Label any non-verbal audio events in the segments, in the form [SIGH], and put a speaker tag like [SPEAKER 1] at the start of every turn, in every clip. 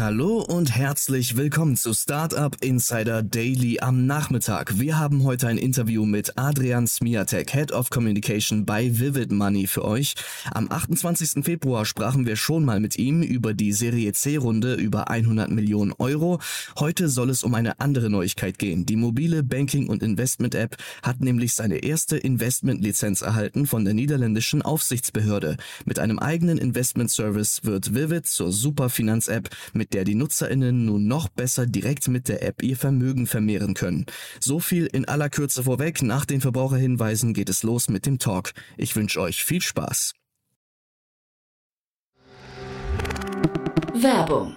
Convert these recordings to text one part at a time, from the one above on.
[SPEAKER 1] Hallo und herzlich willkommen zu Startup Insider Daily am Nachmittag. Wir haben heute ein Interview mit Adrian Smiatek, Head of Communication bei Vivid Money für euch. Am 28. Februar sprachen wir schon mal mit ihm über die Serie C-Runde über 100 Millionen Euro. Heute soll es um eine andere Neuigkeit gehen. Die mobile Banking- und Investment-App hat nämlich seine erste Investmentlizenz erhalten von der niederländischen Aufsichtsbehörde. Mit einem eigenen Investment-Service wird Vivid zur Superfinanz-App mit der die NutzerInnen nun noch besser direkt mit der App ihr Vermögen vermehren können. So viel in aller Kürze vorweg. Nach den Verbraucherhinweisen geht es los mit dem Talk. Ich wünsche euch viel Spaß.
[SPEAKER 2] Werbung.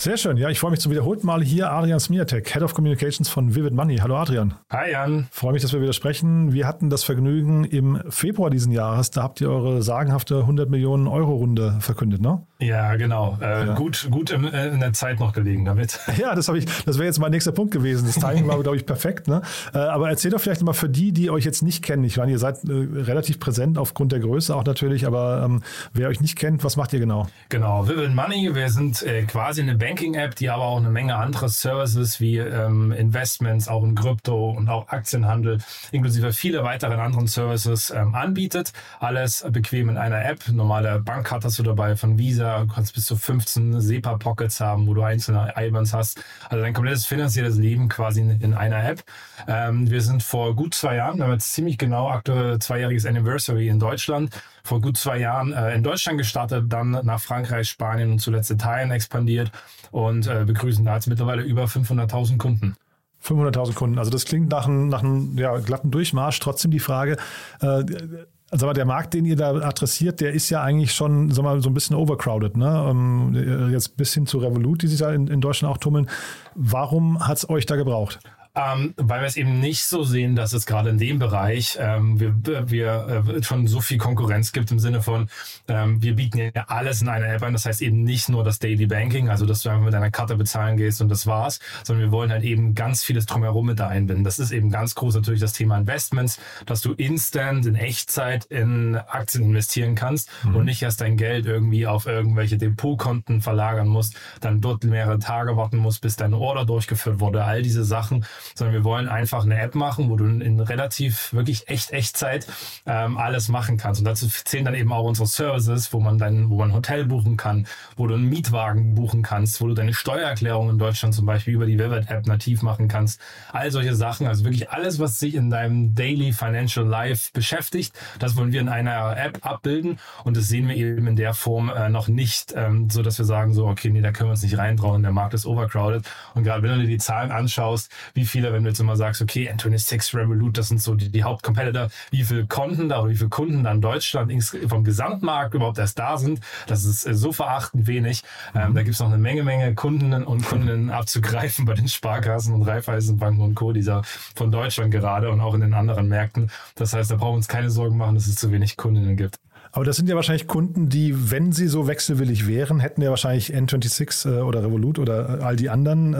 [SPEAKER 3] Sehr schön. Ja, ich freue mich zum wiederholten Mal hier. Adrian Smiatek, Head of Communications von Vivid Money. Hallo Adrian.
[SPEAKER 4] Hi Jan.
[SPEAKER 3] Freue mich, dass wir wieder sprechen. Wir hatten das Vergnügen im Februar diesen Jahres. Da habt ihr eure sagenhafte 100 Millionen Euro Runde verkündet, ne?
[SPEAKER 4] Ja, genau. Äh, ja. Gut, gut in, äh, in, der Zeit noch gelegen damit. [LAUGHS]
[SPEAKER 3] Ja, das habe ich. Das wäre jetzt mein nächster Punkt gewesen. Das Timing war, glaube ich, perfekt. Ne? Äh, aber erzähl doch vielleicht mal für die, die euch jetzt nicht kennen. Ich meine, ihr seid äh, relativ präsent aufgrund der Größe auch natürlich. Aber ähm, wer euch nicht kennt, was macht ihr genau?
[SPEAKER 4] Genau. Vivid Money. Wir sind äh, quasi eine Banking-App, die aber auch eine Menge andere Services wie ähm, Investments, auch in Krypto und auch Aktienhandel, inklusive viele weiteren anderen Services ähm, anbietet. Alles bequem in einer App. Normale Bankkarte hast du dabei von Visa Du kannst bis zu 15 SEPA-Pockets haben, wo du einzelne IBANs hast. Also dein komplettes finanzielles Leben quasi in, in einer App. Ähm, wir sind vor gut zwei Jahren, wir haben jetzt ziemlich genau aktuell zweijähriges Anniversary in Deutschland, vor gut zwei Jahren äh, in Deutschland gestartet, dann nach Frankreich, Spanien und zuletzt Italien expandiert und äh, begrüßen da jetzt mittlerweile über 500.000 Kunden.
[SPEAKER 3] 500.000 Kunden. Also das klingt nach einem, nach ja, glatten Durchmarsch. Trotzdem die Frage, äh, also aber der Markt, den ihr da adressiert, der ist ja eigentlich schon sag mal, so ein bisschen overcrowded. Ne? Ähm, jetzt bis hin zu Revolut, die sich da in, in Deutschland auch tummeln. Warum hat es euch da gebraucht?
[SPEAKER 4] Ähm, weil wir es eben nicht so sehen, dass es gerade in dem Bereich ähm, wir, wir äh, schon so viel Konkurrenz gibt im Sinne von, ähm, wir bieten ja alles in einer App an. Das heißt eben nicht nur das Daily Banking, also dass du einfach mit deiner Karte bezahlen gehst und das war's, sondern wir wollen halt eben ganz vieles drumherum mit da einbinden. Das ist eben ganz groß natürlich das Thema Investments, dass du instant in Echtzeit in Aktien investieren kannst mhm. und nicht erst dein Geld irgendwie auf irgendwelche Depotkonten verlagern musst, dann dort mehrere Tage warten musst, bis deine Order durchgeführt wurde. All diese Sachen sondern wir wollen einfach eine App machen, wo du in relativ wirklich echt Echtzeit ähm, alles machen kannst. Und dazu zählen dann eben auch unsere Services, wo man dann, wo man ein Hotel buchen kann, wo du einen Mietwagen buchen kannst, wo du deine Steuererklärung in Deutschland zum Beispiel über die Vivid App nativ machen kannst. All solche Sachen, also wirklich alles, was sich in deinem Daily Financial Life beschäftigt, das wollen wir in einer App abbilden und das sehen wir eben in der Form äh, noch nicht, ähm, so dass wir sagen so, okay, nee, da können wir uns nicht reintrauen, der Markt ist overcrowded. Und gerade wenn du dir die Zahlen anschaust, wie viele, wenn du jetzt immer sagst, okay, N26, Revolut, das sind so die, die Hauptcompetitor, wie viele Konten da oder wie viele Kunden da in Deutschland vom Gesamtmarkt überhaupt erst da sind, das ist äh, so verachtend wenig. Ähm, da gibt es noch eine Menge, Menge Kunden und Kundinnen [LAUGHS] abzugreifen bei den Sparkassen und Raiffeisenbanken und Co., dieser von Deutschland gerade und auch in den anderen Märkten. Das heißt, da brauchen wir uns keine Sorgen machen, dass es zu wenig Kundinnen gibt.
[SPEAKER 3] Aber das sind ja wahrscheinlich Kunden, die, wenn sie so wechselwillig wären, hätten ja wahrscheinlich N26 äh, oder Revolut oder all die anderen.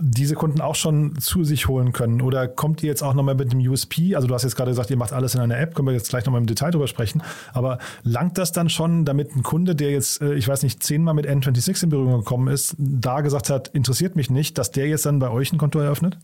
[SPEAKER 3] Diese Kunden auch schon zu sich holen können? Oder kommt ihr jetzt auch nochmal mit dem USP? Also du hast jetzt gerade gesagt, ihr macht alles in einer App, können wir jetzt gleich nochmal im Detail drüber sprechen. Aber langt das dann schon, damit ein Kunde, der jetzt, äh, ich weiß nicht, zehnmal mit N26 in Berührung gekommen ist, da gesagt hat, interessiert mich nicht, dass der jetzt dann bei euch ein Konto eröffnet?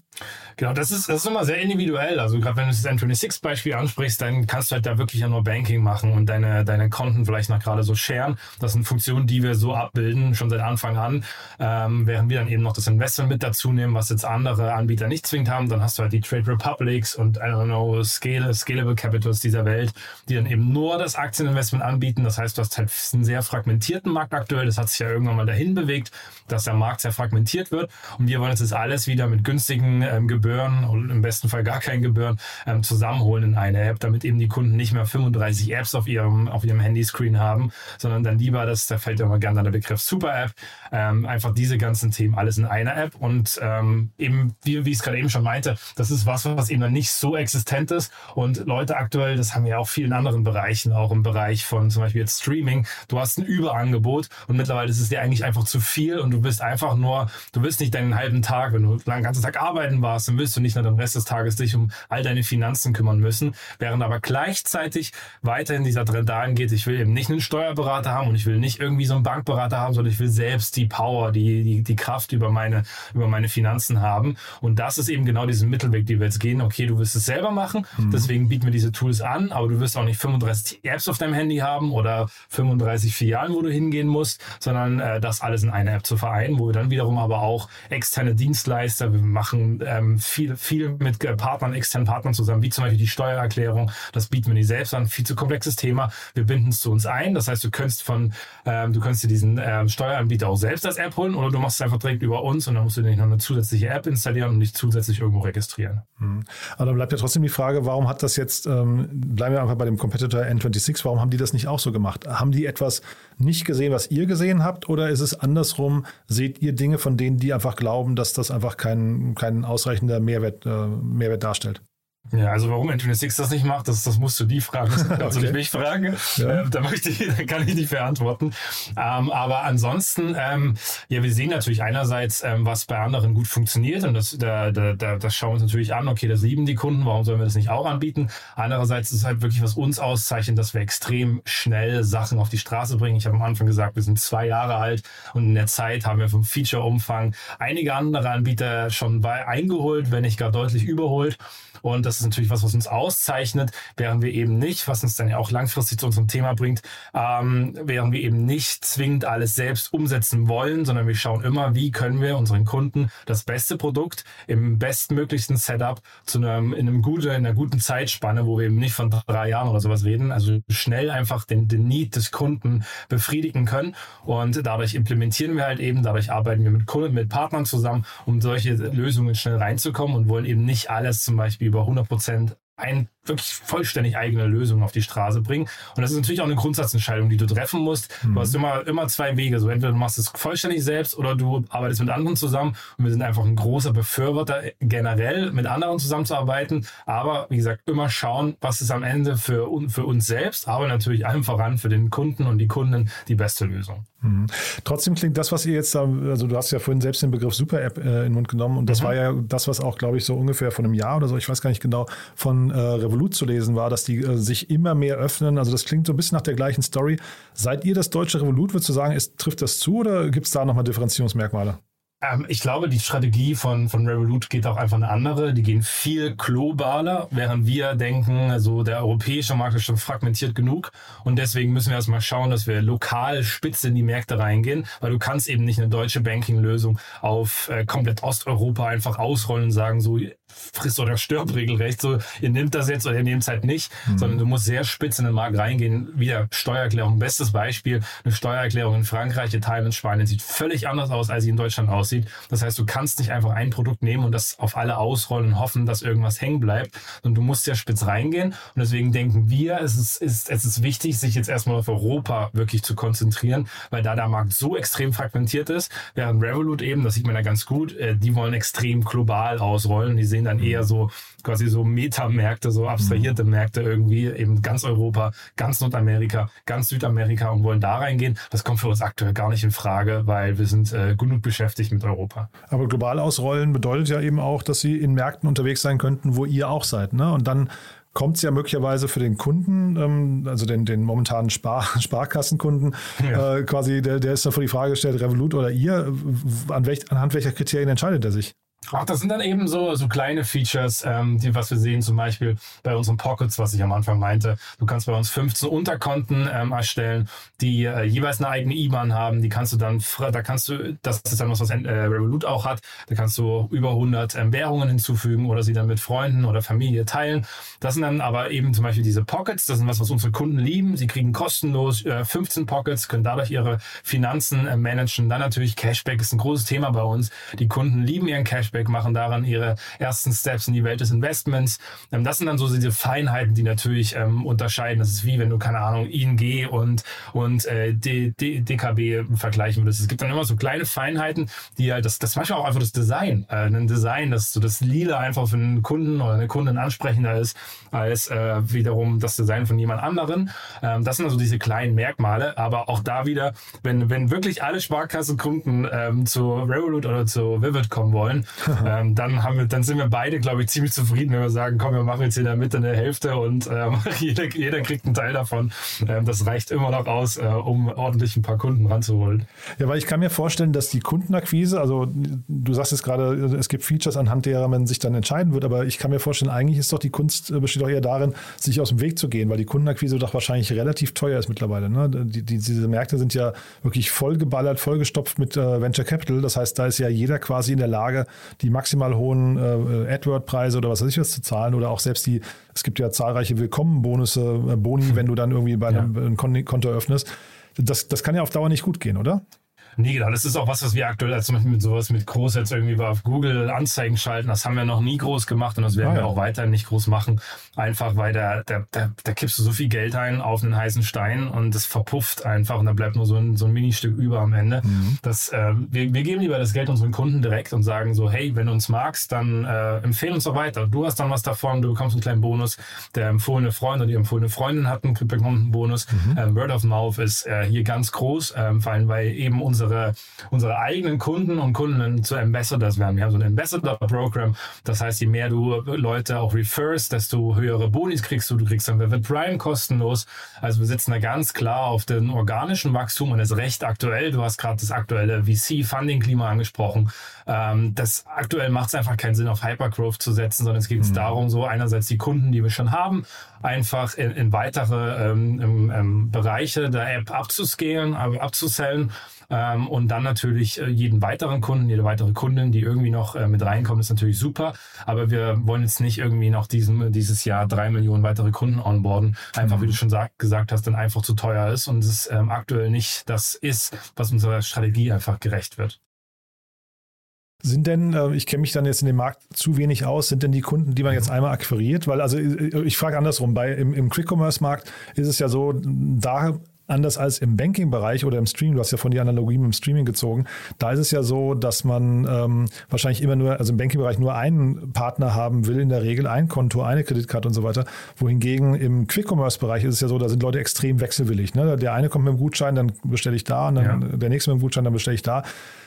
[SPEAKER 4] Genau, das ist, das ist immer sehr individuell. Also gerade wenn du das N26-Beispiel ansprichst, dann kannst du halt da wirklich ja nur Banking machen und deine, deine Konten vielleicht noch gerade so sharen. Das sind Funktionen, die wir so abbilden, schon seit Anfang an. Ähm, während wir dann eben noch das Investment mit dazu nehmen, was jetzt andere Anbieter nicht zwingend haben, dann hast du halt die Trade Republics und I don't know, Scale, Scalable Capitals dieser Welt, die dann eben nur das Aktieninvestment anbieten. Das heißt, du hast halt einen sehr fragmentierten Markt aktuell. Das hat sich ja irgendwann mal dahin bewegt, dass der Markt sehr fragmentiert wird. Und wir wollen jetzt das alles wieder mit günstigen ähm, Gebühren und im besten Fall gar keinen Gebühren ähm, zusammenholen in eine App, damit eben die Kunden nicht mehr 35 Apps auf ihrem, auf ihrem Handyscreen haben, sondern dann lieber, das, da fällt ja immer gerne der Begriff Super App, ähm, einfach diese ganzen Themen alles in einer App und ähm, eben, wie, wie ich es gerade eben schon meinte, das ist was, was eben dann nicht so existent ist. Und Leute aktuell, das haben wir auch vielen anderen Bereichen, auch im Bereich von zum Beispiel jetzt Streaming, du hast ein Überangebot und mittlerweile ist es dir eigentlich einfach zu viel und du bist einfach nur, du willst nicht deinen halben Tag, wenn du den ganzen Tag arbeiten warst, dann willst du nicht nur den Rest des Tages dich um all deine Finanzen kümmern müssen, während aber gleichzeitig weiterhin dieser Trend dahin geht, ich will eben nicht einen Steuerberater haben und ich will nicht irgendwie so einen Bankberater haben, sondern ich will selbst die Power, die, die, die Kraft über meine, über meine Finanzen haben. Und das ist eben genau diesen Mittelweg, die wir jetzt gehen. Okay, du wirst es selber machen, mhm. deswegen bieten wir diese Tools an, aber du wirst auch nicht 35 Apps auf deinem Handy haben oder 35 Filialen, wo du hingehen musst, sondern äh, das alles in einer App zu vereinen, wo wir dann wiederum aber auch externe Dienstleister, wir machen ähm, viel, viel mit Partnern, externen Partnern zusammen, wie zum Beispiel die Steuererklärung. Das bieten wir nicht selbst an. Viel zu komplexes Thema. Wir binden es zu uns ein. Das heißt, du könntest von, ähm, du kannst dir diesen ähm, Steueranbieter auch selbst als App holen oder du machst es einfach direkt über uns und dann musst du dir nicht noch eine zusätzliche App installieren und nicht zusätzlich irgendwo registrieren.
[SPEAKER 3] Mhm. Aber dann bleibt ja trotzdem die Frage, warum hat das jetzt, ähm, bleiben wir einfach bei dem Competitor N26, warum haben die das nicht auch so gemacht? Haben die etwas nicht gesehen, was ihr gesehen habt oder ist es andersrum? Seht ihr Dinge, von denen die einfach glauben, dass das einfach kein, kein ausreichender Mehrwert, äh, Mehrwert darstellt?
[SPEAKER 4] Ja, also warum N26 das nicht macht, das, das musst du die fragen. Das kannst [LAUGHS] okay. du nicht mich fragen. Ja. Ähm, da, möchte ich, da kann ich nicht beantworten. Ähm, aber ansonsten, ähm, ja, wir sehen natürlich einerseits, ähm, was bei anderen gut funktioniert und das, da, da, da, das schauen wir uns natürlich an. Okay, das lieben die Kunden, warum sollen wir das nicht auch anbieten? Andererseits ist es halt wirklich, was uns auszeichnet, dass wir extrem schnell Sachen auf die Straße bringen. Ich habe am Anfang gesagt, wir sind zwei Jahre alt und in der Zeit haben wir vom Feature-Umfang einige andere Anbieter schon bei eingeholt, wenn nicht gar deutlich überholt. Und das ist natürlich was, was uns auszeichnet, während wir eben nicht, was uns dann ja auch langfristig zu unserem Thema bringt, ähm, während wir eben nicht zwingend alles selbst umsetzen wollen, sondern wir schauen immer, wie können wir unseren Kunden das beste Produkt im bestmöglichsten Setup zu einem, in einem guten, in einer guten Zeitspanne, wo wir eben nicht von drei Jahren oder sowas reden, also schnell einfach den, den Need des Kunden befriedigen können. Und dadurch implementieren wir halt eben, dadurch arbeiten wir mit Kunden, mit Partnern zusammen, um solche Lösungen schnell reinzukommen und wollen eben nicht alles zum Beispiel über 100 Prozent ein wirklich vollständig eigene Lösung auf die Straße bringen. Und das ist natürlich auch eine Grundsatzentscheidung, die du treffen musst. Mhm. Du hast immer, immer zwei Wege. So entweder du machst es vollständig selbst oder du arbeitest mit anderen zusammen. Und wir sind einfach ein großer Befürworter, generell mit anderen zusammenzuarbeiten. Aber wie gesagt, immer schauen, was ist am Ende für, für uns selbst, aber natürlich allem voran für den Kunden und die Kunden die beste Lösung.
[SPEAKER 3] Mhm. Trotzdem klingt das, was ihr jetzt, also du hast ja vorhin selbst den Begriff Super-App äh, in den Mund genommen und das mhm. war ja das, was auch, glaube ich, so ungefähr von einem Jahr oder so, ich weiß gar nicht genau, von äh, Revolut zu lesen war, dass die äh, sich immer mehr öffnen. Also das klingt so ein bisschen nach der gleichen Story. Seid ihr das deutsche Revolut, würdest du sagen, ist, trifft das zu oder gibt es da nochmal Differenzierungsmerkmale?
[SPEAKER 4] Ähm, ich glaube, die Strategie von, von Revolut geht auch einfach eine andere. Die gehen viel globaler, während wir denken, also der europäische Markt ist schon fragmentiert genug. Und deswegen müssen wir erstmal schauen, dass wir lokal spitz in die Märkte reingehen, weil du kannst eben nicht eine deutsche Banking-Lösung auf äh, komplett Osteuropa einfach ausrollen und sagen, so friss oder stirb regelrecht, so ihr nehmt das jetzt oder ihr nehmt es halt nicht, mhm. sondern du musst sehr spitz in den Markt reingehen. Wieder Steuererklärung, bestes Beispiel, eine Steuererklärung in Frankreich, Italien und Spanien sieht völlig anders aus, als sie in Deutschland aussieht. Das heißt, du kannst nicht einfach ein Produkt nehmen und das auf alle ausrollen und hoffen, dass irgendwas hängen bleibt, sondern du musst ja spitz reingehen. Und deswegen denken wir, es ist, ist, es ist wichtig, sich jetzt erstmal auf Europa wirklich zu konzentrieren, weil da der Markt so extrem fragmentiert ist, während Revolut eben, das sieht man ja ganz gut, äh, die wollen extrem global ausrollen. Die sehen sehen dann eher so quasi so Metamärkte, so abstrahierte mhm. Märkte irgendwie, eben ganz Europa, ganz Nordamerika, ganz Südamerika und wollen da reingehen. Das kommt für uns aktuell gar nicht in Frage, weil wir sind äh, genug beschäftigt mit Europa.
[SPEAKER 3] Aber global ausrollen bedeutet ja eben auch, dass sie in Märkten unterwegs sein könnten, wo ihr auch seid. Ne? Und dann kommt es ja möglicherweise für den Kunden, ähm, also den, den momentanen Spar [LAUGHS] Sparkassenkunden, ja. äh, quasi, der, der ist dann vor die Frage gestellt, Revolut oder ihr, an welch, anhand welcher Kriterien entscheidet er sich?
[SPEAKER 4] Ach, das sind dann eben so, so kleine Features, ähm, die, was wir sehen, zum Beispiel bei unseren Pockets, was ich am Anfang meinte. Du kannst bei uns 15 Unterkonten ähm, erstellen, die äh, jeweils eine eigene IBAN haben. Die kannst du dann, da kannst du, das ist dann was, was äh, Revolut auch hat. Da kannst du über 100 ähm, Währungen hinzufügen oder sie dann mit Freunden oder Familie teilen. Das sind dann aber eben zum Beispiel diese Pockets. Das sind was, was unsere Kunden lieben. Sie kriegen kostenlos äh, 15 Pockets, können dadurch ihre Finanzen äh, managen. Dann natürlich Cashback ist ein großes Thema bei uns. Die Kunden lieben ihren Cashback. Cashback, machen daran ihre ersten Steps in die Welt des Investments. Ähm, das sind dann so diese Feinheiten, die natürlich ähm, unterscheiden. Das ist wie wenn du, keine Ahnung, ING und, und äh, D, D, DKB vergleichen würdest. Es gibt dann immer so kleine Feinheiten, die halt, das, das manchmal auch einfach das Design, äh, ein Design, dass so das Lila einfach für einen Kunden oder eine Kundin ansprechender ist, als äh, wiederum das Design von jemand anderen. Ähm, das sind also diese kleinen Merkmale, aber auch da wieder, wenn, wenn wirklich alle Sparkassenkunden ähm, zu Revolut oder zu Vivid kommen wollen, [LAUGHS] ähm, dann haben wir, dann sind wir beide, glaube ich, ziemlich zufrieden, wenn wir sagen, komm, wir machen jetzt in der Mitte eine Hälfte und ähm, [LAUGHS] jeder, jeder kriegt einen Teil davon. Ähm, das reicht immer noch aus, äh, um ordentlich ein paar Kunden ranzuholen.
[SPEAKER 3] Ja, weil ich kann mir vorstellen, dass die Kundenakquise, also du sagst jetzt gerade, es gibt Features, anhand derer man sich dann entscheiden wird, aber ich kann mir vorstellen, eigentlich ist doch die Kunst, äh, besteht doch eher darin, sich aus dem Weg zu gehen, weil die Kundenakquise doch wahrscheinlich relativ teuer ist mittlerweile. Ne? Die, die, diese Märkte sind ja wirklich vollgeballert, vollgestopft mit äh, Venture Capital. Das heißt, da ist ja jeder quasi in der Lage, die maximal hohen äh, AdWord-Preise oder was weiß ich was zu zahlen oder auch selbst die, es gibt ja zahlreiche Willkommen-Bonusse, äh, Boni, wenn du dann irgendwie bei einem, ja. ein Konto öffnest. Das, das kann ja auf Dauer nicht gut gehen, oder?
[SPEAKER 4] Nee, genau. Das ist auch was, was wir aktuell als zum Beispiel mit sowas mit groß jetzt irgendwie auf Google Anzeigen schalten. Das haben wir noch nie groß gemacht und das werden ah, ja. wir auch weiterhin nicht groß machen. Einfach weil da, da, da, da kippst du so viel Geld ein auf einen heißen Stein und das verpufft einfach und da bleibt nur so ein, so ein Ministück über am Ende. Mhm. Das, äh, wir, wir geben lieber das Geld unseren Kunden direkt und sagen so, hey, wenn du uns magst, dann äh, empfehle uns doch weiter. Du hast dann was davon, du bekommst einen kleinen Bonus. Der empfohlene Freund oder die empfohlene Freundin hat einen, bekommt einen Bonus. Mhm. Ähm, Word of Mouth ist äh, hier ganz groß, ähm, vor allem weil eben unsere unsere, unsere eigenen Kunden und Kunden zu Ambassadors werden. Wir haben so ein Ambassador-Programm. Das heißt, je mehr du Leute auch referst, desto höhere Bonis kriegst du. Du kriegst dann Vivid Prime kostenlos. Also wir sitzen da ganz klar auf den organischen Wachstum und ist recht aktuell. Du hast gerade das aktuelle VC-Funding-Klima angesprochen. Ähm, das aktuell macht es einfach keinen Sinn, auf Hypergrowth zu setzen, sondern es geht mhm. darum, so einerseits die Kunden, die wir schon haben, einfach in, in weitere ähm, ähm, Bereiche der App abzuscalen, abzusellen ähm, und dann natürlich äh, jeden weiteren Kunden, jede weitere Kundin, die irgendwie noch äh, mit reinkommt, ist natürlich super. Aber wir wollen jetzt nicht irgendwie noch diesen, dieses Jahr drei Millionen weitere Kunden onboarden. Einfach, mhm. wie du schon sag, gesagt hast, dann einfach zu teuer ist und es ähm, aktuell nicht das ist, was unserer Strategie einfach gerecht wird.
[SPEAKER 3] Sind denn, äh, ich kenne mich dann jetzt in dem Markt zu wenig aus, sind denn die Kunden, die man jetzt einmal akquiriert? Weil, also äh, ich frage andersrum, bei, im, im Quick-Commerce-Markt ist es ja so, da anders als im Banking-Bereich oder im Stream, du hast ja von die Analogie mit dem Streaming gezogen, da ist es ja so, dass man ähm, wahrscheinlich immer nur, also im Banking-Bereich nur einen Partner haben will, in der Regel ein Konto, eine Kreditkarte und so weiter. Wohingegen im Quick-Commerce-Bereich ist es ja so, da sind Leute extrem wechselwillig. Ne? Der eine kommt mit dem Gutschein, dann bestelle ich da, und dann ja. der nächste mit dem Gutschein, dann bestelle ich da.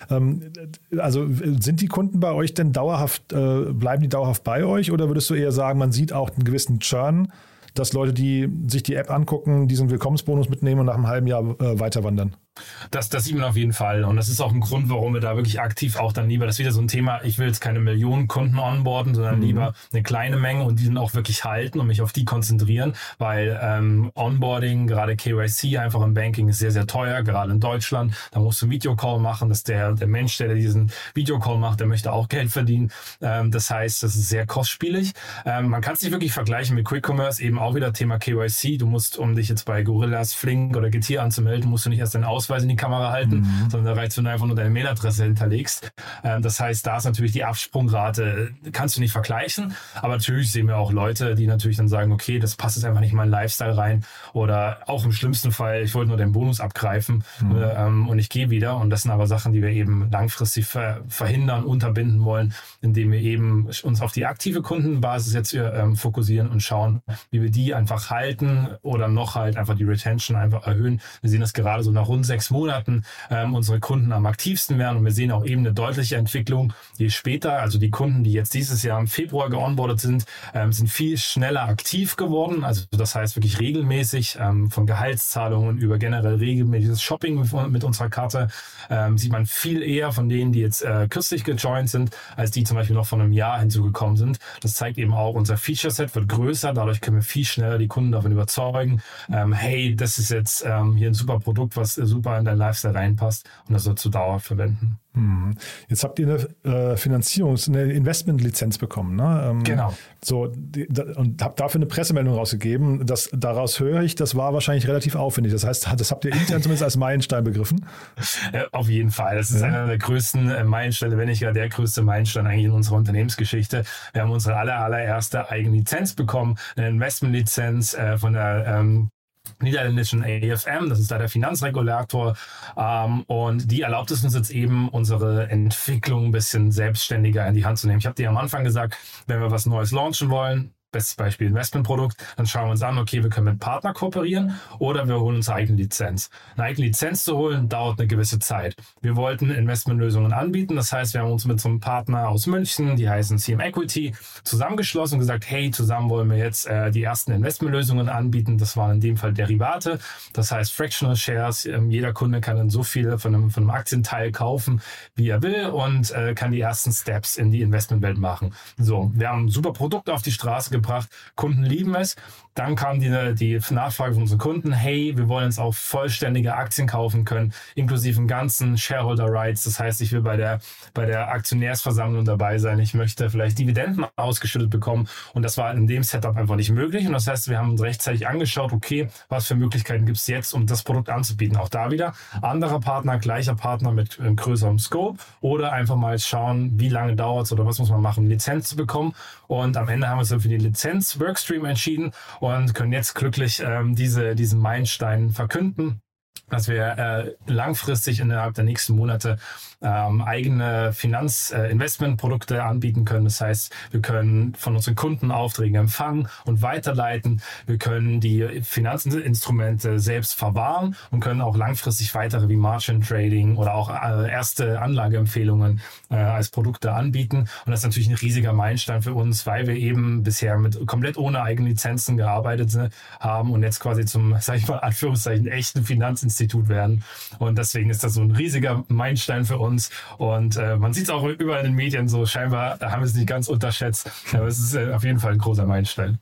[SPEAKER 3] Ähm, also sind die Kunden bei euch denn dauerhaft, äh, bleiben die dauerhaft bei euch oder würdest du eher sagen, man sieht auch einen gewissen Churn? dass Leute, die sich die App angucken, diesen Willkommensbonus mitnehmen und nach einem halben Jahr äh, weiter wandern.
[SPEAKER 4] Das, das sieht man auf jeden Fall. Und das ist auch ein Grund, warum wir da wirklich aktiv auch dann lieber, das ist wieder so ein Thema, ich will jetzt keine Millionen Kunden onboarden, sondern mhm. lieber eine kleine Menge und die dann auch wirklich halten und mich auf die konzentrieren, weil ähm, Onboarding, gerade KYC einfach im Banking ist sehr, sehr teuer, gerade in Deutschland. Da musst du einen Videocall machen, dass der, der Mensch, der diesen Videocall macht, der möchte auch Geld verdienen. Ähm, das heißt, das ist sehr kostspielig. Ähm, man kann es nicht wirklich vergleichen mit Quick Commerce, eben auch wieder Thema KYC. Du musst, um dich jetzt bei Gorillas, Flink oder Getir anzumelden, musst du nicht erst deinen Aus Ausweis in die Kamera halten, mhm. sondern da reicht, wenn du einfach nur deine Mailadresse hinterlegst. Ähm, das heißt, da ist natürlich die Absprungrate, kannst du nicht vergleichen, aber natürlich sehen wir auch Leute, die natürlich dann sagen, okay, das passt jetzt einfach nicht in meinen Lifestyle rein oder auch im schlimmsten Fall, ich wollte nur den Bonus abgreifen mhm. äh, ähm, und ich gehe wieder und das sind aber Sachen, die wir eben langfristig ver verhindern, unterbinden wollen, indem wir eben uns auf die aktive Kundenbasis jetzt ähm, fokussieren und schauen, wie wir die einfach halten oder noch halt einfach die Retention einfach erhöhen. Wir sehen das gerade so nach rund sechs Monaten ähm, unsere Kunden am aktivsten werden und wir sehen auch eben eine deutliche Entwicklung. Je später, also die Kunden, die jetzt dieses Jahr im Februar geonboardet sind, ähm, sind viel schneller aktiv geworden. Also das heißt wirklich regelmäßig ähm, von Gehaltszahlungen über generell regelmäßiges Shopping mit, unserer Karte ähm, sieht man viel eher von denen, die jetzt äh, kürzlich gejoint sind, als die zum Beispiel noch von einem Jahr hinzugekommen sind. Das zeigt eben auch, unser Feature-Set wird größer, dadurch können wir viel schneller die Kunden davon überzeugen, ähm, hey, das ist jetzt ähm, hier ein super Produkt, was super in dein Lifestyle reinpasst und das sollst du dauerhaft verwenden.
[SPEAKER 3] Hm. Jetzt habt ihr eine äh, Finanzierungs-, eine Investmentlizenz bekommen, ne?
[SPEAKER 4] Ähm, genau.
[SPEAKER 3] So, und habt dafür eine Pressemeldung rausgegeben. Das, daraus höre ich, das war wahrscheinlich relativ aufwendig. Das heißt, das habt ihr intern [LAUGHS] zumindest als Meilenstein begriffen?
[SPEAKER 4] Äh, auf jeden Fall. Das ist ja. einer der größten äh, Meilensteine, wenn nicht gar der größte Meilenstein eigentlich in unserer Unternehmensgeschichte. Wir haben unsere aller, allererste eigene Lizenz bekommen, eine Investmentlizenz von der ähm, niederländischen AFM, das ist da der Finanzregulator, ähm, und die erlaubt es uns jetzt eben, unsere Entwicklung ein bisschen selbstständiger in die Hand zu nehmen. Ich habe dir am Anfang gesagt, wenn wir was Neues launchen wollen, bestes Beispiel Investmentprodukt, dann schauen wir uns an, okay, wir können mit Partner kooperieren oder wir holen uns eine eigene Lizenz. Eine eigene Lizenz zu holen, dauert eine gewisse Zeit. Wir wollten Investmentlösungen anbieten, das heißt, wir haben uns mit so einem Partner aus München, die heißen CM Equity, zusammengeschlossen und gesagt, hey, zusammen wollen wir jetzt äh, die ersten Investmentlösungen anbieten. Das waren in dem Fall Derivate, das heißt Fractional Shares. Ähm, jeder Kunde kann dann so viel von einem, von einem Aktienteil kaufen, wie er will und äh, kann die ersten Steps in die Investmentwelt machen. So, wir haben ein super Produkt auf die Straße gebracht. Kunden lieben es. Dann kam die, die Nachfrage von unseren Kunden, hey, wir wollen uns auch vollständige Aktien kaufen können, inklusive ganzen Shareholder Rights. Das heißt, ich will bei der, bei der Aktionärsversammlung dabei sein. Ich möchte vielleicht Dividenden ausgeschüttet bekommen. Und das war in dem Setup einfach nicht möglich. Und das heißt, wir haben uns rechtzeitig angeschaut, okay, was für Möglichkeiten gibt es jetzt, um das Produkt anzubieten. Auch da wieder anderer Partner, gleicher Partner mit äh, größerem Scope oder einfach mal schauen, wie lange dauert es oder was muss man machen, Lizenz zu bekommen. Und am Ende haben wir uns dann für die Lizenz-Workstream entschieden und können jetzt glücklich ähm, diese, diesen Meilenstein verkünden dass wir äh, langfristig innerhalb der nächsten Monate ähm, eigene Finanzinvestmentprodukte äh, anbieten können. Das heißt, wir können von unseren Kunden Aufträge empfangen und weiterleiten. Wir können die Finanzinstrumente selbst verwahren und können auch langfristig weitere wie Margin Trading oder auch äh, erste Anlageempfehlungen äh, als Produkte anbieten. Und das ist natürlich ein riesiger Meilenstein für uns, weil wir eben bisher mit komplett ohne eigene Lizenzen gearbeitet haben und jetzt quasi zum, [LAUGHS] sag ich mal, Anführungszeichen echten Finanzinstitut werden. Und deswegen ist das so ein riesiger Meilenstein für uns uns. Und äh, man sieht es auch überall in den Medien so, scheinbar haben wir es nicht ganz unterschätzt. Aber es ist äh, auf jeden Fall ein großer Meilenstein.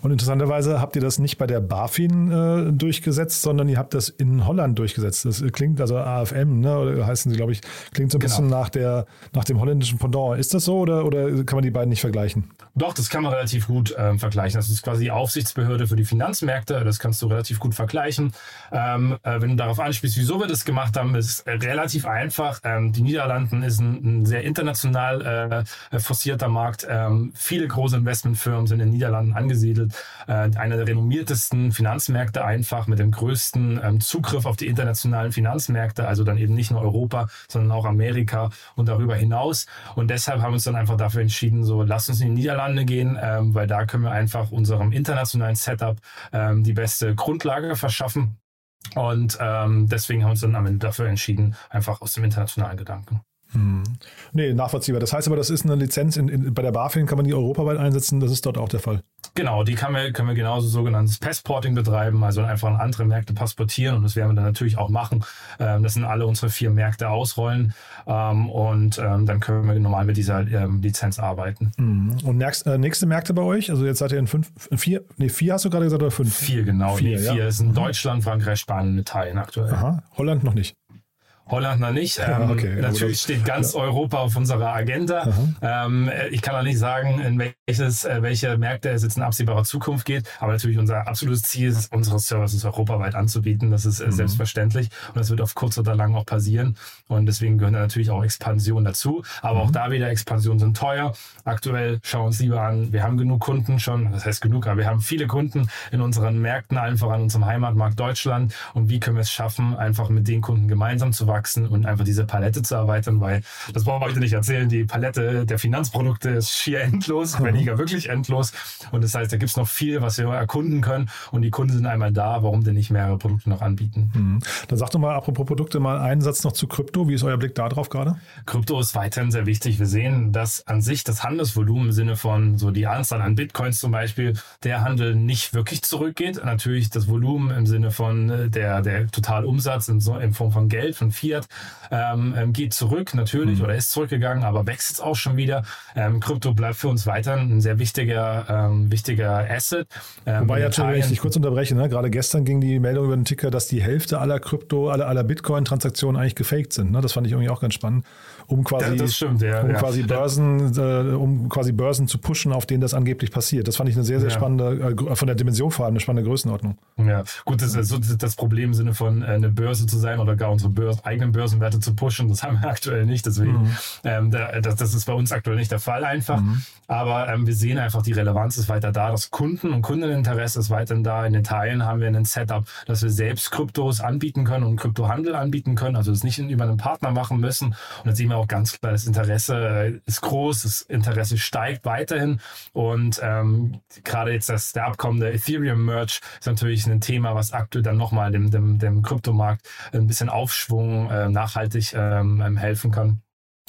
[SPEAKER 3] Und interessanterweise habt ihr das nicht bei der BaFin äh, durchgesetzt, sondern ihr habt das in Holland durchgesetzt. Das klingt, also AFM, ne, oder heißen sie, glaube ich, klingt so ein genau. bisschen nach, der, nach dem holländischen Pendant. Ist das so oder, oder kann man die beiden nicht vergleichen?
[SPEAKER 4] Doch, das kann man relativ gut ähm, vergleichen. Das ist quasi die Aufsichtsbehörde für die Finanzmärkte. Das kannst du relativ gut vergleichen. Ähm, äh, wenn du darauf anspielst, wieso wir das gemacht haben, ist relativ einfach. Ähm, die Niederlanden ist ein, ein sehr international äh, forcierter Markt. Ähm, viele große Investmentfirmen sind in den Niederlanden angesiedelt. Äh, einer der renommiertesten Finanzmärkte einfach mit dem größten ähm, Zugriff auf die internationalen Finanzmärkte, also dann eben nicht nur Europa, sondern auch Amerika und darüber hinaus. Und deshalb haben wir uns dann einfach dafür entschieden, so lasst uns in die Niederlande gehen, ähm, weil da können wir einfach unserem internationalen Setup ähm, die beste Grundlage verschaffen. Und ähm, deswegen haben wir uns dann am Ende dafür entschieden, einfach aus dem internationalen Gedanken.
[SPEAKER 3] Hm. Nee, nachvollziehbar. Das heißt aber, das ist eine Lizenz, in, in, bei der BaFin kann man die europaweit einsetzen, das ist dort auch der Fall.
[SPEAKER 4] Genau, die kann wir, können wir genauso sogenanntes Passporting betreiben, also einfach in andere Märkte passportieren und das werden wir dann natürlich auch machen. Ähm, das sind alle unsere vier Märkte ausrollen ähm, und ähm, dann können wir normal mit dieser ähm, Lizenz arbeiten.
[SPEAKER 3] Mhm. Und nächst, äh, nächste Märkte bei euch? Also jetzt seid ihr in fünf, vier, nee, vier hast du gerade gesagt oder fünf?
[SPEAKER 4] Vier, genau. Vier, nee, vier ja. ist in mhm. Deutschland, Frankreich, Spanien, Italien aktuell.
[SPEAKER 3] Aha, Holland noch nicht.
[SPEAKER 4] Holland noch nicht. Ähm, okay, natürlich steht ganz ja. Europa auf unserer Agenda. Ähm, ich kann auch nicht sagen, in welches, äh, welche Märkte es jetzt in absehbarer Zukunft geht. Aber natürlich unser absolutes Ziel ist, unsere Services europaweit anzubieten. Das ist äh, mhm. selbstverständlich. Und das wird auf kurz oder lang auch passieren. Und deswegen gehören natürlich auch Expansionen dazu. Aber mhm. auch da wieder, Expansionen sind teuer. Aktuell schauen wir uns lieber an. Wir haben genug Kunden schon. Das heißt genug, aber wir haben viele Kunden in unseren Märkten, einfach an unserem Heimatmarkt Deutschland. Und wie können wir es schaffen, einfach mit den Kunden gemeinsam zu wachsen und einfach diese Palette zu erweitern, weil das brauche ich heute nicht erzählen. Die Palette der Finanzprodukte ist schier endlos, [LAUGHS] wenn nicht wirklich endlos. Und das heißt, da gibt es noch viel, was wir erkunden können. Und die Kunden sind einmal da. Warum denn nicht mehrere Produkte noch anbieten?
[SPEAKER 3] Mhm. Dann sag doch mal, apropos Produkte, mal einen Satz noch zu Krypto. Wie ist euer Blick da drauf gerade?
[SPEAKER 4] Krypto ist weiterhin sehr wichtig. Wir sehen, dass an sich das Handelsvolumen im Sinne von so die Anzahl an Bitcoins zum Beispiel, der Handel nicht wirklich zurückgeht. Natürlich das Volumen im Sinne von äh, der, der Totalumsatz in, so, in Form von Geld, von Fiat, ähm, ähm, geht zurück natürlich mhm. oder ist zurückgegangen, aber wächst auch schon wieder. Ähm, Krypto bleibt für uns weiter ein sehr wichtiger, ähm, wichtiger Asset.
[SPEAKER 3] Ähm, Wobei ja, wenn ich dich kurz unterbreche, ne? gerade gestern ging die Meldung über den Ticker, dass die Hälfte aller Krypto, aller, aller Bitcoin-Transaktionen eigentlich gefaked sind. Ne? Das fand ich irgendwie auch ganz spannend um quasi,
[SPEAKER 4] ja, stimmt, ja,
[SPEAKER 3] um
[SPEAKER 4] ja.
[SPEAKER 3] quasi Börsen, äh, um quasi Börsen zu pushen, auf denen das angeblich passiert. Das fand ich eine sehr, sehr spannende, äh, von der Dimension vor allem eine spannende Größenordnung.
[SPEAKER 4] Ja, gut, das ist das Problem im Sinne von äh, eine Börse zu sein oder gar unsere Börse, eigenen Börsenwerte zu pushen. Das haben wir [LAUGHS] aktuell nicht. Deswegen, mhm. ähm, da, das, das, ist bei uns aktuell nicht der Fall einfach. Mhm. Aber ähm, wir sehen einfach, die Relevanz ist weiter da. Das Kunden- und Kundeninteresse ist weiterhin da. In Italien haben wir ein Setup, dass wir selbst Kryptos anbieten können und Kryptohandel anbieten können. Also das nicht über einen Partner machen müssen. Und dann sehen wir auch ganz klar, das Interesse ist groß, das Interesse steigt weiterhin. Und ähm, gerade jetzt das, der Abkommen der Ethereum-Merge ist natürlich ein Thema, was aktuell dann nochmal dem, dem, dem Kryptomarkt ein bisschen Aufschwung äh, nachhaltig ähm, helfen kann.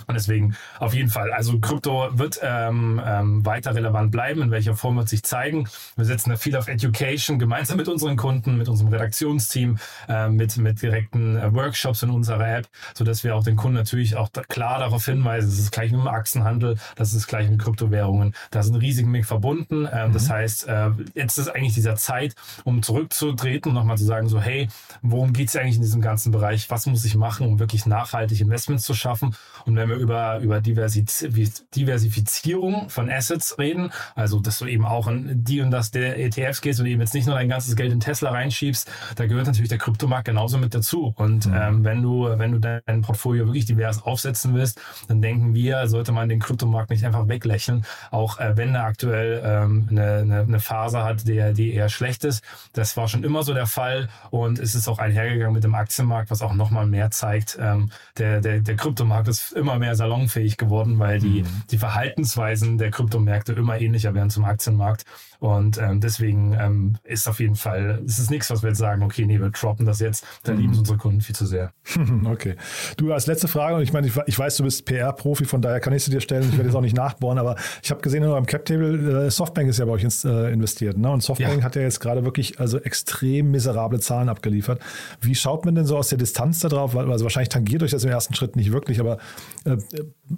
[SPEAKER 4] Und deswegen auf jeden Fall. Also Krypto wird ähm, ähm, weiter relevant bleiben. In welcher Form wird sich zeigen. Wir setzen da viel auf Education gemeinsam mit unseren Kunden, mit unserem Redaktionsteam, äh, mit, mit direkten äh, Workshops in unserer App, so dass wir auch den Kunden natürlich auch da klar darauf hinweisen, es ist gleich mit dem Achsenhandel, das ist gleich mit Kryptowährungen. Da sind Risiken mit verbunden. Ähm, mhm. Das heißt, äh, jetzt ist eigentlich dieser Zeit, um zurückzutreten und nochmal zu sagen, so hey, worum geht es eigentlich in diesem ganzen Bereich? Was muss ich machen, um wirklich nachhaltig Investments zu schaffen? Und wenn wir über, über Diversifizierung von Assets reden, also dass du eben auch in die und das der ETFs gehst und eben jetzt nicht nur dein ganzes Geld in Tesla reinschiebst, da gehört natürlich der Kryptomarkt genauso mit dazu. Und mhm. ähm, wenn du, wenn du dein Portfolio wirklich divers aufsetzen willst, dann denken wir, sollte man den Kryptomarkt nicht einfach weglächeln, auch äh, wenn er aktuell ähm, eine, eine, eine Phase hat, die, die eher schlecht ist. Das war schon immer so der Fall und es ist auch einhergegangen mit dem Aktienmarkt, was auch nochmal mehr zeigt. Ähm, der, der, der Kryptomarkt ist immer mehr salonfähig geworden, weil die, mhm. die Verhaltensweisen der Kryptomärkte immer ähnlicher werden zum Aktienmarkt. Und ähm, deswegen ähm, ist auf jeden Fall, es ist nichts, was wir jetzt sagen, okay, nee, wir droppen das jetzt. Da mhm. lieben es unsere Kunden viel zu sehr. [LAUGHS]
[SPEAKER 3] Okay. Du als letzte Frage, und ich meine, ich, ich weiß, du bist PR-Profi, von daher kann ich sie dir stellen. Ich werde jetzt auch nicht nachbohren, aber ich habe gesehen in eurem Cap-Table, äh, Softbank ist ja bei euch ins, äh, investiert. Ne? Und Softbank ja. hat ja jetzt gerade wirklich also extrem miserable Zahlen abgeliefert. Wie schaut man denn so aus der Distanz da drauf? Also wahrscheinlich tangiert euch das im ersten Schritt nicht wirklich, aber äh,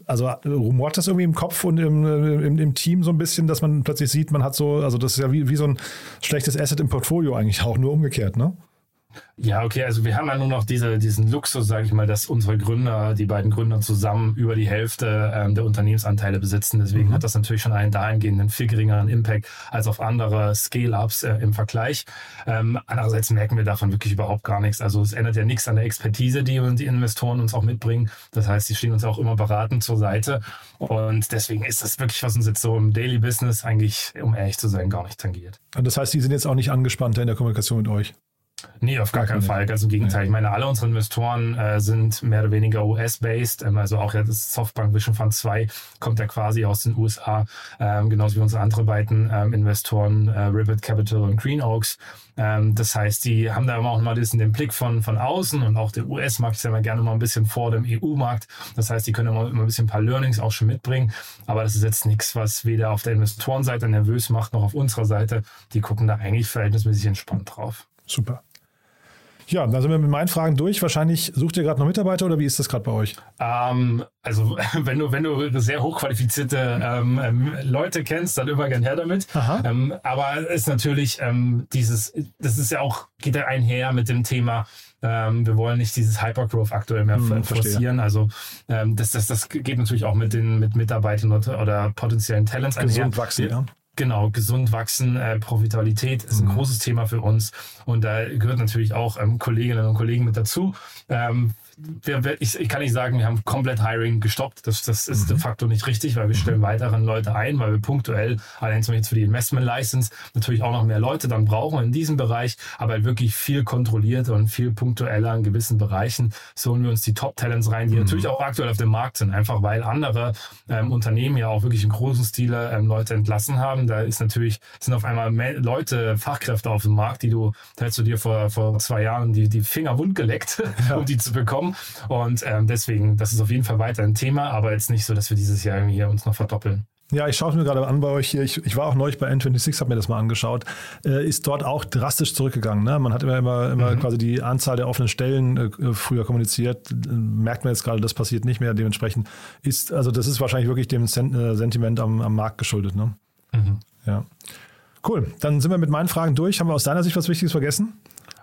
[SPEAKER 3] also rumort das irgendwie im Kopf und im, im, im Team so ein bisschen, dass man plötzlich sieht, man hat so, also also das ist ja wie, wie so ein schlechtes Asset im Portfolio eigentlich auch, nur umgekehrt, ne?
[SPEAKER 4] Ja, okay, also wir haben ja nur noch diese, diesen Luxus, sage ich mal, dass unsere Gründer, die beiden Gründer zusammen über die Hälfte ähm, der Unternehmensanteile besitzen. Deswegen mhm. hat das natürlich schon einen dahingehenden viel geringeren Impact als auf andere Scale-Ups äh, im Vergleich. Ähm, andererseits merken wir davon wirklich überhaupt gar nichts. Also es ändert ja nichts an der Expertise, die die Investoren uns auch mitbringen. Das heißt, sie stehen uns auch immer beratend zur Seite. Und deswegen ist das wirklich, was uns jetzt so im Daily Business eigentlich, um ehrlich zu sein, gar nicht tangiert.
[SPEAKER 3] Und das heißt, die sind jetzt auch nicht angespannter in der Kommunikation mit euch?
[SPEAKER 4] Nee, auf gar keinen Fall. Ganz im Gegenteil. Ich meine, alle unsere Investoren äh, sind mehr oder weniger US-based. Ähm, also auch ja, das Softbank Vision Fund 2 kommt ja quasi aus den USA. Ähm, genauso wie unsere anderen beiden ähm, Investoren, äh, Rivet Capital und Green Oaks. Ähm, das heißt, die haben da immer auch mal diesen, den Blick von, von außen und auch der US-Markt ist ja immer gerne mal ein bisschen vor dem EU-Markt. Das heißt, die können immer, immer ein bisschen ein paar Learnings auch schon mitbringen. Aber das ist jetzt nichts, was weder auf der Investorenseite nervös macht, noch auf unserer Seite. Die gucken da eigentlich verhältnismäßig entspannt drauf.
[SPEAKER 3] Super. Ja, dann sind wir mit meinen Fragen durch. Wahrscheinlich sucht ihr gerade noch Mitarbeiter oder wie ist das gerade bei euch?
[SPEAKER 4] Ähm, also [LAUGHS] wenn du, wenn du sehr hochqualifizierte ähm, ähm, Leute kennst, dann immer gern her damit. Ähm, aber es ist natürlich ähm, dieses, das ist ja auch, geht ja einher mit dem Thema, ähm, wir wollen nicht dieses Hypergrowth aktuell mehr
[SPEAKER 3] Hm,
[SPEAKER 4] forcieren. Also das, das, das geht natürlich auch mit den mit Mitarbeitern oder, oder potenziellen Talents
[SPEAKER 3] Gesund
[SPEAKER 4] einher.
[SPEAKER 3] wachsen,
[SPEAKER 4] Wir-
[SPEAKER 3] ja.
[SPEAKER 4] Genau, gesund wachsen, äh, Profitabilität ist ein großes Thema für uns und da gehört natürlich auch ähm, Kolleginnen und Kollegen mit dazu. Ähm, wir, ich, ich kann nicht sagen, wir haben komplett Hiring gestoppt. Das, das ist de facto nicht richtig, weil wir stellen weiteren Leute ein, weil wir punktuell, allein zum Beispiel jetzt für die Investment License, natürlich auch noch mehr Leute dann brauchen in diesem Bereich, aber halt wirklich viel kontrollierter und viel punktueller in gewissen Bereichen. So holen wir uns die Top-Talents rein, die natürlich auch aktuell auf dem Markt sind, einfach weil andere ähm, Unternehmen ja auch wirklich im großen Stile ähm, Leute entlassen haben. Da ist natürlich, sind auf einmal Leute, Fachkräfte auf dem Markt, die du, da hättest du dir vor, vor zwei Jahren die, die Finger wund geleckt, [LAUGHS] um die zu bekommen. Und ähm, deswegen, das ist auf jeden Fall weiter ein Thema, aber jetzt nicht so, dass wir dieses Jahr irgendwie hier uns noch verdoppeln.
[SPEAKER 3] Ja, ich schaue es mir gerade an bei euch hier. Ich, ich war auch neulich bei N26, habe mir das mal angeschaut. Äh, ist dort auch drastisch zurückgegangen. Ne? Man hat immer, immer, immer quasi die Anzahl der offenen Stellen äh, früher kommuniziert. Äh, Merkt man jetzt gerade, das passiert nicht mehr. Dementsprechend ist, also das ist wahrscheinlich wirklich dem Sen äh, Sentiment am, am Markt geschuldet. Ne? Ja. Cool. Dann sind wir mit meinen Fragen durch. Haben wir aus deiner Sicht was Wichtiges vergessen?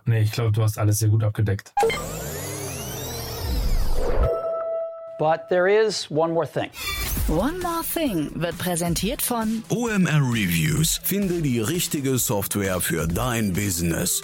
[SPEAKER 4] Nee, ich glaube, du hast alles sehr gut abgedeckt.
[SPEAKER 5] But there is one more thing.
[SPEAKER 2] One More Thing wird präsentiert von
[SPEAKER 6] OMR Reviews. Finde die richtige Software für dein Business.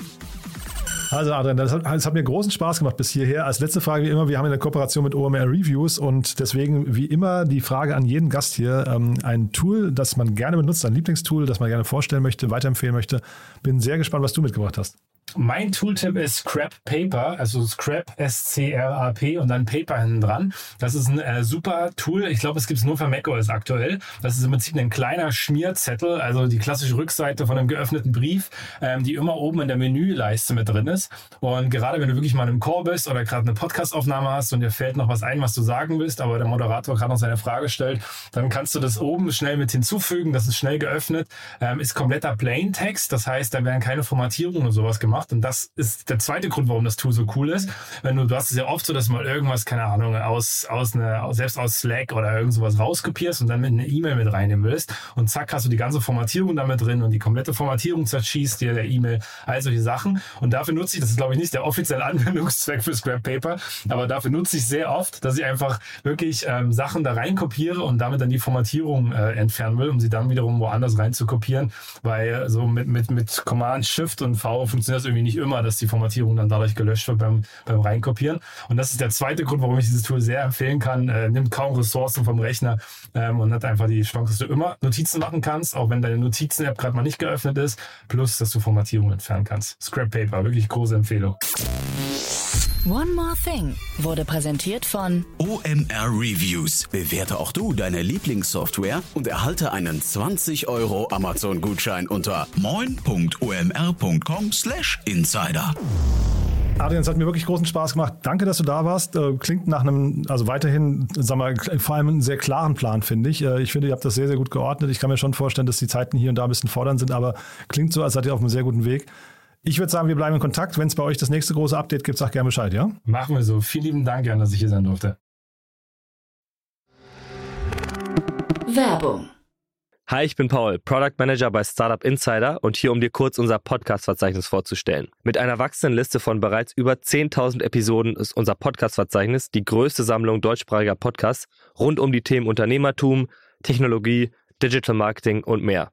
[SPEAKER 3] Also Adrian, das hat, das hat mir großen Spaß gemacht bis hierher. Als letzte Frage wie immer, wir haben eine Kooperation mit OMR Reviews und deswegen wie immer die Frage an jeden Gast hier, ähm, ein Tool, das man gerne benutzt, ein Lieblingstool, das man gerne vorstellen möchte, weiterempfehlen möchte. Bin sehr gespannt, was du mitgebracht hast.
[SPEAKER 4] Mein Tooltip ist Scrap Paper, also Scrap S-C-R-A-P und dann Paper hinten dran. Das ist ein äh, super Tool. Ich glaube, es gibt es nur für macOS aktuell. Das ist im Prinzip ein kleiner Schmierzettel, also die klassische Rückseite von einem geöffneten Brief, ähm, die immer oben in der Menüleiste mit drin ist. Und gerade wenn du wirklich mal einem Call bist oder gerade eine Podcastaufnahme hast und dir fällt noch was ein, was du sagen willst, aber der Moderator gerade noch seine Frage stellt, dann kannst du das oben schnell mit hinzufügen. Das ist schnell geöffnet, ähm, ist kompletter Plaintext. Das heißt, da werden keine Formatierungen oder sowas gemacht. Und das ist der zweite Grund, warum das Tool so cool ist. Wenn du, du hast es ja oft so, dass mal irgendwas, keine Ahnung, aus, aus eine, selbst aus Slack oder irgend sowas rauskopierst und dann mit einer E-Mail mit reinnehmen willst. Und zack, hast du die ganze Formatierung damit drin und die komplette Formatierung zerschießt dir der E-Mail, all solche Sachen. Und dafür nutze ich, das ist glaube ich nicht der offizielle [LAUGHS] Anwendungszweck für Scrap Paper, aber dafür nutze ich sehr oft, dass ich einfach wirklich ähm, Sachen da rein kopiere und damit dann die Formatierung äh, entfernen will, um sie dann wiederum woanders rein zu kopieren, weil so mit, mit, mit Command, Shift und V funktioniert das irgendwie nicht immer, dass die Formatierung dann dadurch gelöscht wird beim, beim Reinkopieren. Und das ist der zweite Grund, warum ich dieses Tool sehr empfehlen kann. Äh, nimmt kaum Ressourcen vom Rechner ähm, und hat einfach die Chance, dass du immer Notizen machen kannst, auch wenn deine Notizen-App gerade mal nicht geöffnet ist, plus dass du Formatierung entfernen kannst. Scrap Paper, wirklich große Empfehlung.
[SPEAKER 2] One More Thing wurde präsentiert von
[SPEAKER 6] OMR Reviews. Bewerte auch du deine Lieblingssoftware und erhalte einen 20 Euro Amazon-Gutschein unter moin.omr.com/insider.
[SPEAKER 3] Adrian, es hat mir wirklich großen Spaß gemacht. Danke, dass du da warst. Äh, Klingt nach einem, also weiterhin, sag mal, vor allem einen sehr klaren Plan, finde ich. Äh, Ich finde, ihr habt das sehr, sehr gut geordnet. Ich kann mir schon vorstellen, dass die Zeiten hier und da ein bisschen fordernd sind, aber klingt so, als seid ihr auf einem sehr guten Weg. Ich würde sagen, wir bleiben in Kontakt. Wenn es bei euch das nächste große Update gibt, sag gerne Bescheid, ja?
[SPEAKER 4] Machen wir so. Vielen lieben Dank, Jan, dass ich hier sein durfte.
[SPEAKER 2] Werbung.
[SPEAKER 7] Hi, ich bin Paul, Product Manager bei Startup Insider und hier, um dir kurz unser Podcast-Verzeichnis vorzustellen. Mit einer wachsenden Liste von bereits über 10.000 Episoden ist unser Podcast-Verzeichnis die größte Sammlung deutschsprachiger Podcasts rund um die Themen Unternehmertum, Technologie, Digital Marketing und mehr.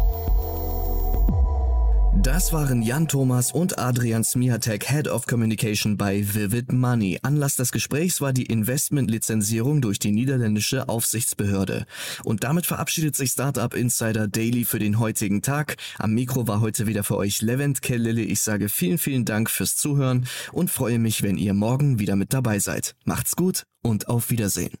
[SPEAKER 1] Das waren Jan Thomas und Adrian Smiatek, Head of Communication bei Vivid Money. Anlass des Gesprächs war die Investmentlizenzierung durch die niederländische Aufsichtsbehörde. Und damit verabschiedet sich Startup Insider Daily für den heutigen Tag. Am Mikro war heute wieder für euch Levent Kellele. Ich sage vielen, vielen Dank fürs Zuhören und freue mich, wenn ihr morgen wieder mit dabei seid. Macht's gut und auf Wiedersehen.